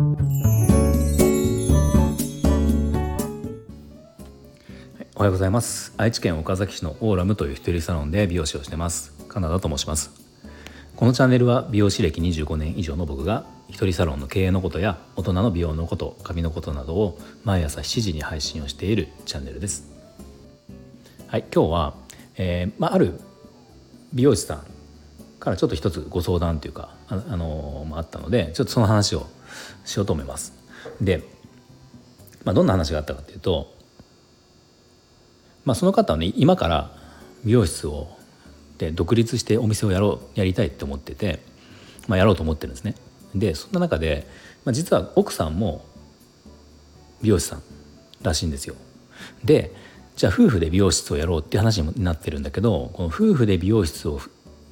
おはようございます。愛知県岡崎市のオーラムという一人サロンで美容師をしてます。カナダと申します。このチャンネルは美容師歴25年以上の僕が一人サロンの経営のことや大人の美容のこと髪のことなどを毎朝7時に配信をしているチャンネルです。はい今日は、えーまあ、ある美容師さんからちょっと一つご相談というかあ、あのー、あったのでちょっとその話をしようと思いますで、まあ、どんな話があったかというとまあ、その方はね今から美容室をで独立してお店をやろうやりたいって思ってて、まあ、やろうと思ってるんですね。でそんな中で、まあ、実は奥さんも美容師さんらしいんですよ。でじゃあ夫婦で美容室をやろうって話になってるんだけどこの夫婦で美容室を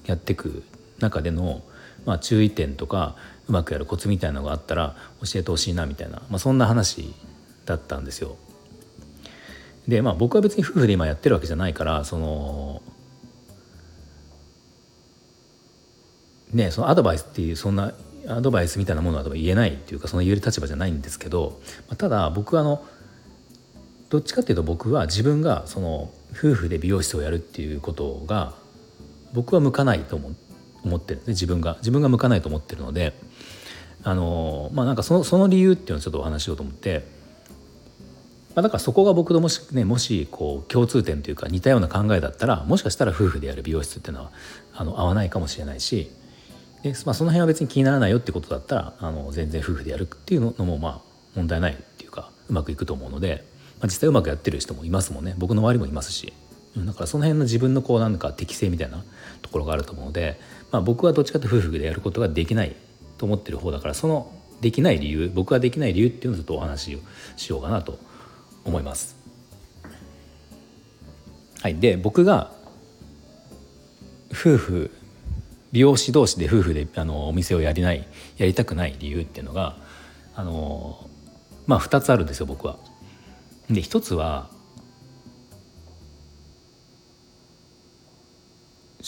やってく中での、まあ、注意点とかうまくやるコツみたいなのがあったら教えてほしいなみたいな、まあ、そんな話だったんですよ。でまあ僕は別に夫婦で今やってるわけじゃないからそのねそのアドバイスっていうそんなアドバイスみたいなものは言えないっていうかその言える立場じゃないんですけど、まあ、ただ僕はあのどっちかっていうと僕は自分がその夫婦で美容室をやるっていうことが僕は向かないと思って思ってる。自分が。自分が向かないと思ってるのであのまあなんかそのその理由っていうのをちょっとお話しようと思ってまあ、だからそこが僕ともし,、ね、もしこう共通点というか似たような考えだったらもしかしたら夫婦でやる美容室っていうのはあの合わないかもしれないしで、まあ、その辺は別に気にならないよってことだったらあの全然夫婦でやるっていうのもまあ問題ないっていうかうまくいくと思うので、まあ、実際うまくやってる人もいますもんね。僕の周りもいますし。だからその辺の自分のこうなんか適性みたいなところがあると思うので、まあ、僕はどっちかというと夫婦でやることができないと思ってる方だからそのできない理由僕はできない理由っていうのをちょっとお話をしようかなと思います。はい、で僕が夫婦美容師同士で夫婦であのお店をやりないやりたくない理由っていうのがあのまあ2つあるんですよ僕は。で1つは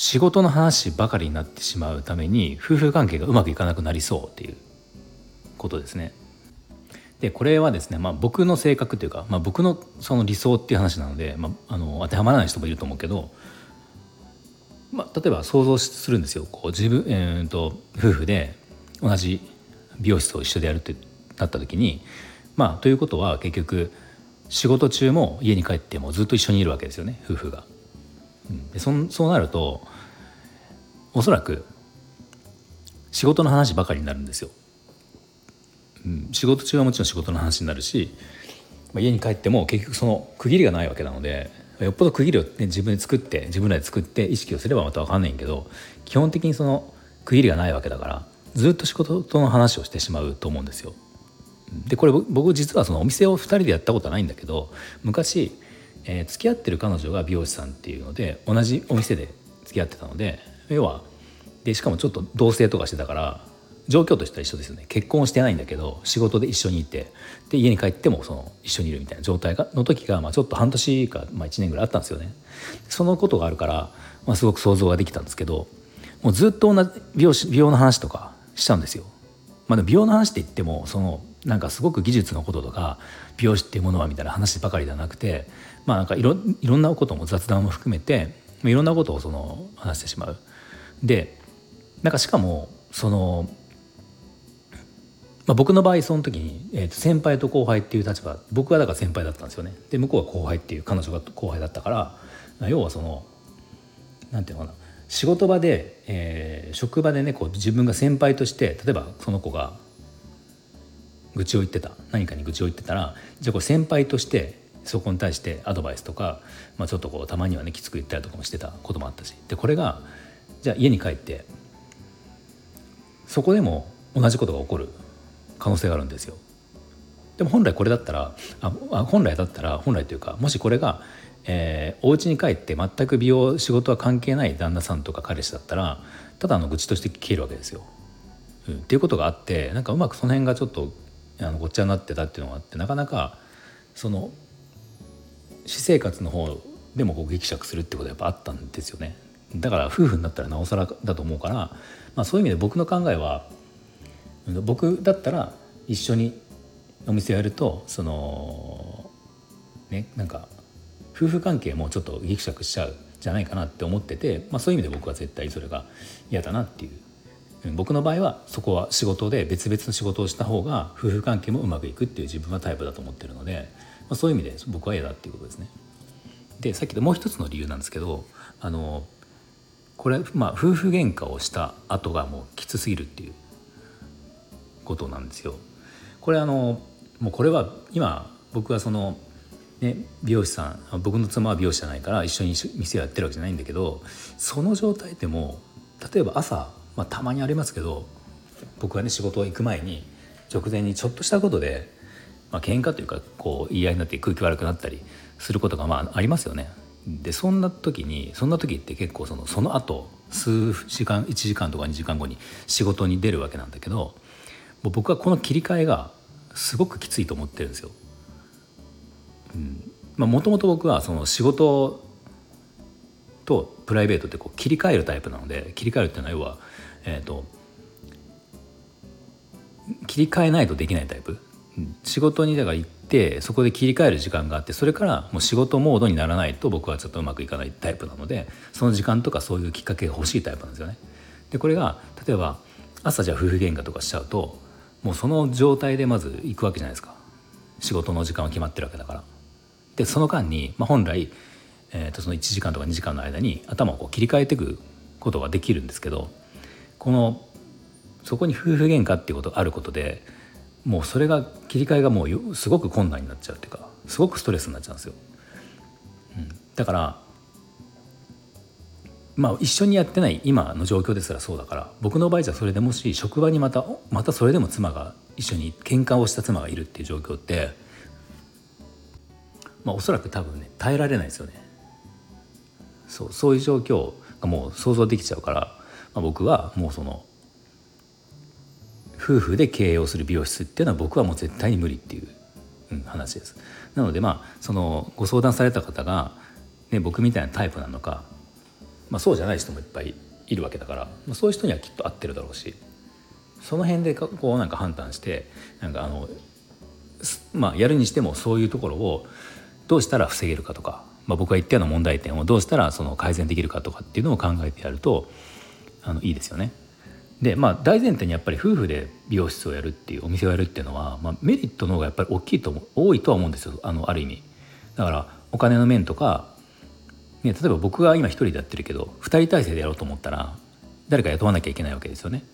仕事の話ばかりになってしまうために夫婦関係がうまくいかなくなりそうっていうことですね。でこれはですね、まあ、僕の性格というか、まあ、僕のその理想っていう話なので、まあ、あの当てはまらない人もいると思うけど、まあ、例えば想像するんですよこう自分、えーと、夫婦で同じ美容室を一緒でやるってなった時にまあということは結局仕事中も家に帰ってもずっと一緒にいるわけですよね夫婦が。でそそうなるとおそらく仕事の話ばかりになるんですよ。うん、仕事中はもちろん仕事の話になるし、まあ、家に帰っても結局その区切りがないわけなのでよっぽど区切りを、ね、自分で作って自分らで作って意識をすればまた分かんないけど基本的にその区切りがないわけだからずっと仕事との話をしてしまうと思うんですよ。でこれ僕実はそのお店を2人でやったことはないんだけど昔、えー、付き合ってる彼女が美容師さんっていうので同じお店で付き合ってたので要はでしかもちょっと同棲とかしてたから状況としては一緒ですよね。結婚してないんだけど仕事で一緒にいてで家に帰ってもその一緒にいるみたいな状態がの時が、まあ、ちょっと半年か、まあ、1年ぐらいあったんですよね。そのことがあるから、まあ、すごく想像ができたんですけどもうずっと同じ美容美容の話とかしちゃうんですよ、まあ、でも美容の話って言ってもそのなんかすごく技術のこととか美容師っていうものはみたいな話ばかりではなくてまあなんかいろいろんなことも雑談も含めていろんなことをその話してしまう。でなんかしかもそのまあ、僕の場合その時に、えー、と先輩と後輩っていう立場僕はだから先輩だったんですよねで向こうは後輩っていう彼女が後輩だったから要はそのなんていうのかな仕事場で、えー、職場でねこう自分が先輩として例えばその子が愚痴を言ってた何かに愚痴を言ってたらじゃあこれ先輩としてそこに対してアドバイスとか、まあ、ちょっとこうたまにはねきつく言ったりとかもしてたこともあったしでこれがじゃあ家に帰ってそこでも同じことが起こる可能性があるんですよ。でも本来これだったらあ本来だったら本来というかもしこれが、えー、お家に帰って全く美容仕事は関係ない旦那さんとか彼氏だったらただの愚痴として聞けるわけですよ。うん、っていうことがあってなんかうまくその辺がちょっとあのごっちゃになってたっていうのがあってなかなかその私生活の方でもこう激釈するってことはやっぱあったんですよね。だから夫婦になったらなおさらだと思うから、まあ、そういう意味で僕の考えは僕だったら一緒にお店やるとそのねなんか夫婦関係もちょっとギクシャクしちゃうじゃないかなって思ってて、まあ、そういう意味で僕は絶対それが嫌だなっていう僕の場合はそこは仕事で別々の仕事をした方が夫婦関係もうまくいくっていう自分はタイプだと思ってるので、まあ、そういう意味で僕は嫌だっていうことですね。でさっきでもう一つの理由なんですけどあのこれまあ夫婦喧嘩をした後がもうきつすぎるっていうことなんですよ。これあのもうこれは今僕はそのね、美容師さん僕の妻は美容師じゃないから一緒に店をやってるわけじゃないんだけどその状態でも例えば朝、まあ、たまにありますけど僕がね仕事行く前に直前にちょっとしたことで、まあ喧嘩というかこう言い合いになって空気悪くなったりすることがまあありますよね。でそんな時にそんな時って結構そのその後数時間1時間とか2時間後に仕事に出るわけなんだけど僕はこの切り替えがすごくきついと思ってるんですよ。もともと僕はその仕事とプライベートってこう切り替えるタイプなので切り替えるっていうのは要は、えーと、切り替えないとできないタイプ？仕事にだから行ってそこで切り替える時間があってそれからもう仕事モードにならないと僕はちょっとうまくいかないタイプなのでその時間とかそういうきっかけが欲しいタイプなんですよね。でこれが例えば朝じゃ夫婦喧嘩とかしちゃうともうその状態でまず行くわけじゃないですか仕事の時間は決まってるわけだから。でその間に、まあ、本来、えー、とその1時間とか2時間の間に頭をこう切り替えていくことができるんですけどこのそこに夫婦喧嘩っていうことあることでもうそれが切り替えがもうすごく困難になっちゃうっていうかすごくストレスになっちゃうんですよ。うん、だからまあ一緒にやってない今の状況ですらそうだから僕の場合じゃそれでもし職場にまたまたそれでも妻が一緒に喧嘩をした妻がいるっていう状況ってまあ、おそらく多分ね耐えられないですよねそうそういう状況がもう想像できちゃうから、まあ、僕はもうその夫婦で経営をする美容室っていうのは僕はもう絶対に無理っていう、うん、話です。なのでまあそのご相談された方が、ね、僕みたいなタイプなのか、まあ、そうじゃない人もいっぱいいるわけだから、まあ、そういう人にはきっと合ってるだろうしその辺でこうなんか判断してなんかあのまあやるにしてもそういうところをどうしたら防げるかとか、まあ、僕が言ったような問題点をどうしたらその改善できるかとかっていうのを考えてやるとあのいいですよね。でまあ大前提にやっぱり夫婦で美容室をやるっていうお店をやるっていうのは、まあ、メリットの方がやっぱり大きいと多いとは思うんですよあのある意味。だからお金の面とか、ね、例えば僕が今一人でやってるけど2人体制でやろうと思ったら誰か雇わなきゃいけないわけですよね。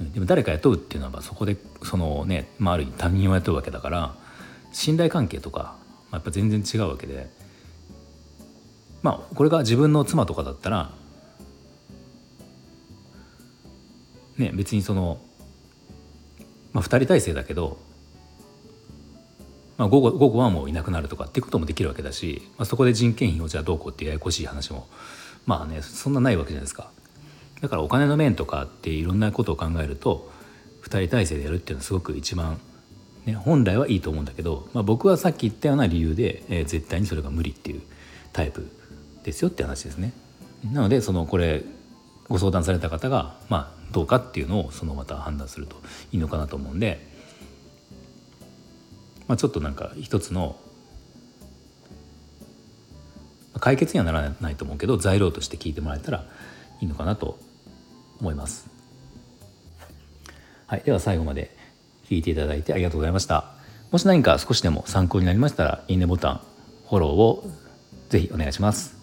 でも誰か雇うっていうのはそこでそのね、まあ、ある意味他人を雇うわけだから信頼関係とかまあやっぱ全然違うわけでまあこれが自分の妻とかだったらね別にその、まあ、2人体制だけど、まあ、午後午後はもういなくなるとかっていうこともできるわけだし、まあ、そこで人件費をじゃあどうこうっていうややこしい話もまあねそんなないわけじゃないですか。だからお金の面とかっていろんなことを考えると2人体制でやるっていうのはすごく一番ね、本来はいいと思うんだけど、まあ、僕はさっき言ったような理由で、えー、絶対にそれが無理っていうタイプですよって話ですね。なのでそのこれご相談された方が、まあ、どうかっていうのをそのまた判断するといいのかなと思うんで、まあ、ちょっとなんか一つの解決にはならないと思うけど材料として聞いてもらえたらいいのかなと思います。はい、では最後まで聞いていただいてありがとうございました。もし何か少しでも参考になりましたら、いいねボタン、フォローをぜひお願いします。